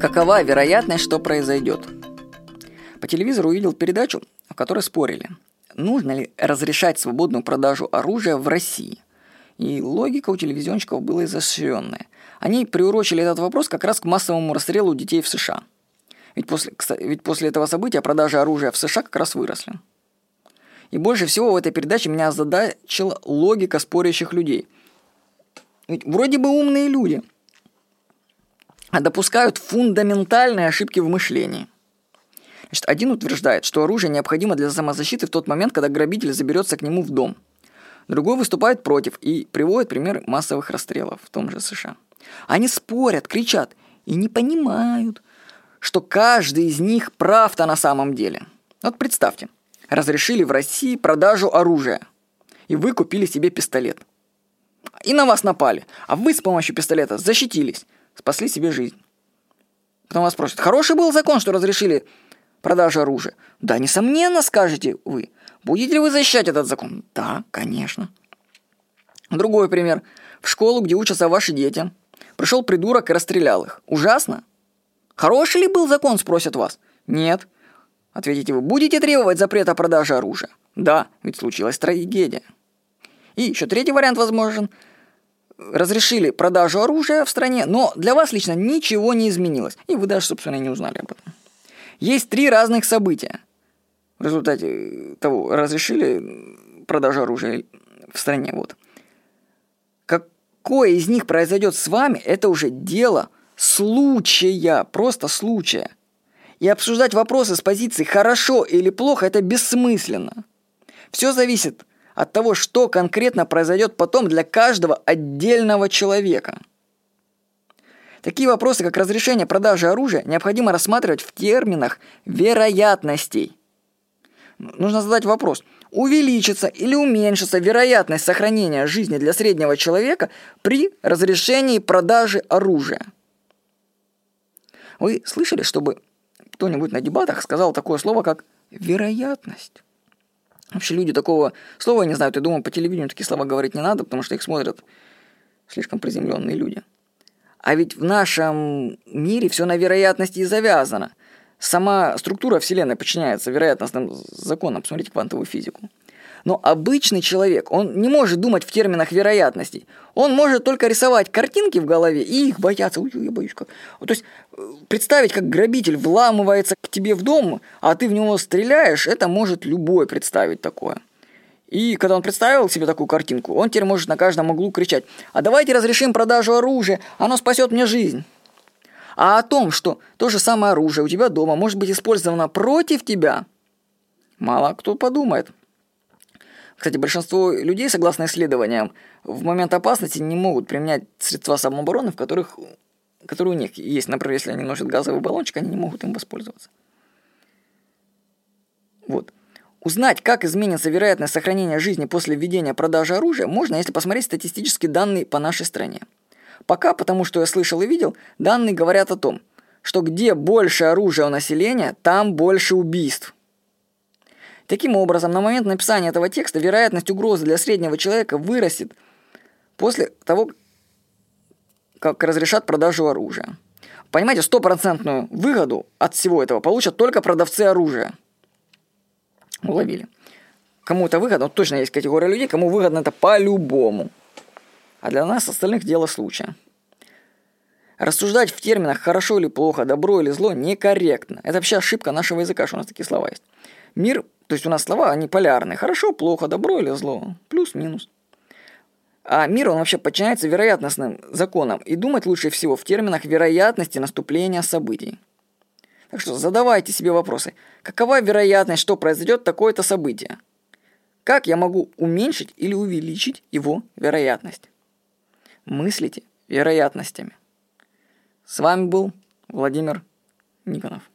Какова вероятность, что произойдет? По телевизору увидел передачу, в которой спорили, нужно ли разрешать свободную продажу оружия в России. И логика у телевизионщиков была изощренная. Они приурочили этот вопрос как раз к массовому расстрелу детей в США. Ведь после, ведь после этого события продажи оружия в США как раз выросли. И больше всего в этой передаче меня озадачила логика спорящих людей. Ведь вроде бы умные люди, допускают фундаментальные ошибки в мышлении. Значит, один утверждает, что оружие необходимо для самозащиты в тот момент, когда грабитель заберется к нему в дом. Другой выступает против и приводит пример массовых расстрелов в том же США. Они спорят, кричат и не понимают, что каждый из них прав-то на самом деле. Вот представьте, разрешили в России продажу оружия, и вы купили себе пистолет. И на вас напали, а вы с помощью пистолета защитились, спасли себе жизнь. Потом вас спросят, хороший был закон, что разрешили продажу оружия? Да, несомненно, скажете вы. Будете ли вы защищать этот закон? Да, конечно. Другой пример. В школу, где учатся ваши дети, пришел придурок и расстрелял их. Ужасно? Хороший ли был закон, спросят вас? Нет. Ответите вы, будете требовать запрета продажи оружия? Да, ведь случилась трагедия. И еще третий вариант возможен. Разрешили продажу оружия в стране, но для вас лично ничего не изменилось. И вы даже, собственно, не узнали об этом. Есть три разных события. В результате того, разрешили продажу оружия в стране. Вот. Какое из них произойдет с вами, это уже дело – случая, просто случая. И обсуждать вопросы с позиции «хорошо» или «плохо» – это бессмысленно. Все зависит от того, что конкретно произойдет потом для каждого отдельного человека. Такие вопросы, как разрешение продажи оружия, необходимо рассматривать в терминах вероятностей. Нужно задать вопрос, увеличится или уменьшится вероятность сохранения жизни для среднего человека при разрешении продажи оружия. Вы слышали, чтобы кто-нибудь на дебатах сказал такое слово, как «вероятность»? Вообще люди такого слова не знают. Я думаю, по телевидению такие слова говорить не надо, потому что их смотрят слишком приземленные люди. А ведь в нашем мире все на вероятности и завязано. Сама структура Вселенной подчиняется вероятностным законам. Посмотрите квантовую физику. Но обычный человек, он не может думать в терминах вероятностей. Он может только рисовать картинки в голове и их бояться. Ой, я боюсь как. То есть э, представить, как грабитель вламывается к тебе в дом, а ты в него стреляешь, это может любой представить такое. И когда он представил себе такую картинку, он теперь может на каждом углу кричать, а давайте разрешим продажу оружия, оно спасет мне жизнь. А о том, что то же самое оружие у тебя дома может быть использовано против тебя, мало кто подумает. Кстати, большинство людей, согласно исследованиям, в момент опасности не могут применять средства самообороны, в которых, которые у них есть. Например, если они носят газовый баллончик, они не могут им воспользоваться. Вот. Узнать, как изменится вероятность сохранения жизни после введения продажи оружия, можно, если посмотреть статистические данные по нашей стране. Пока, потому что я слышал и видел, данные говорят о том, что где больше оружия у населения, там больше убийств – Таким образом, на момент написания этого текста вероятность угрозы для среднего человека вырастет после того, как разрешат продажу оружия. Понимаете, стопроцентную выгоду от всего этого получат только продавцы оружия. Уловили. Кому это выгодно, вот точно есть категория людей, кому выгодно это по-любому. А для нас остальных дело случая. Рассуждать в терминах хорошо или плохо, добро или зло некорректно. Это вообще ошибка нашего языка, что у нас такие слова есть. Мир то есть у нас слова, они полярные. Хорошо, плохо, добро или зло. Плюс-минус. А мир, он вообще подчиняется вероятностным законам. И думать лучше всего в терминах вероятности наступления событий. Так что задавайте себе вопросы. Какова вероятность, что произойдет такое-то событие? Как я могу уменьшить или увеличить его вероятность? Мыслите вероятностями. С вами был Владимир Никонов.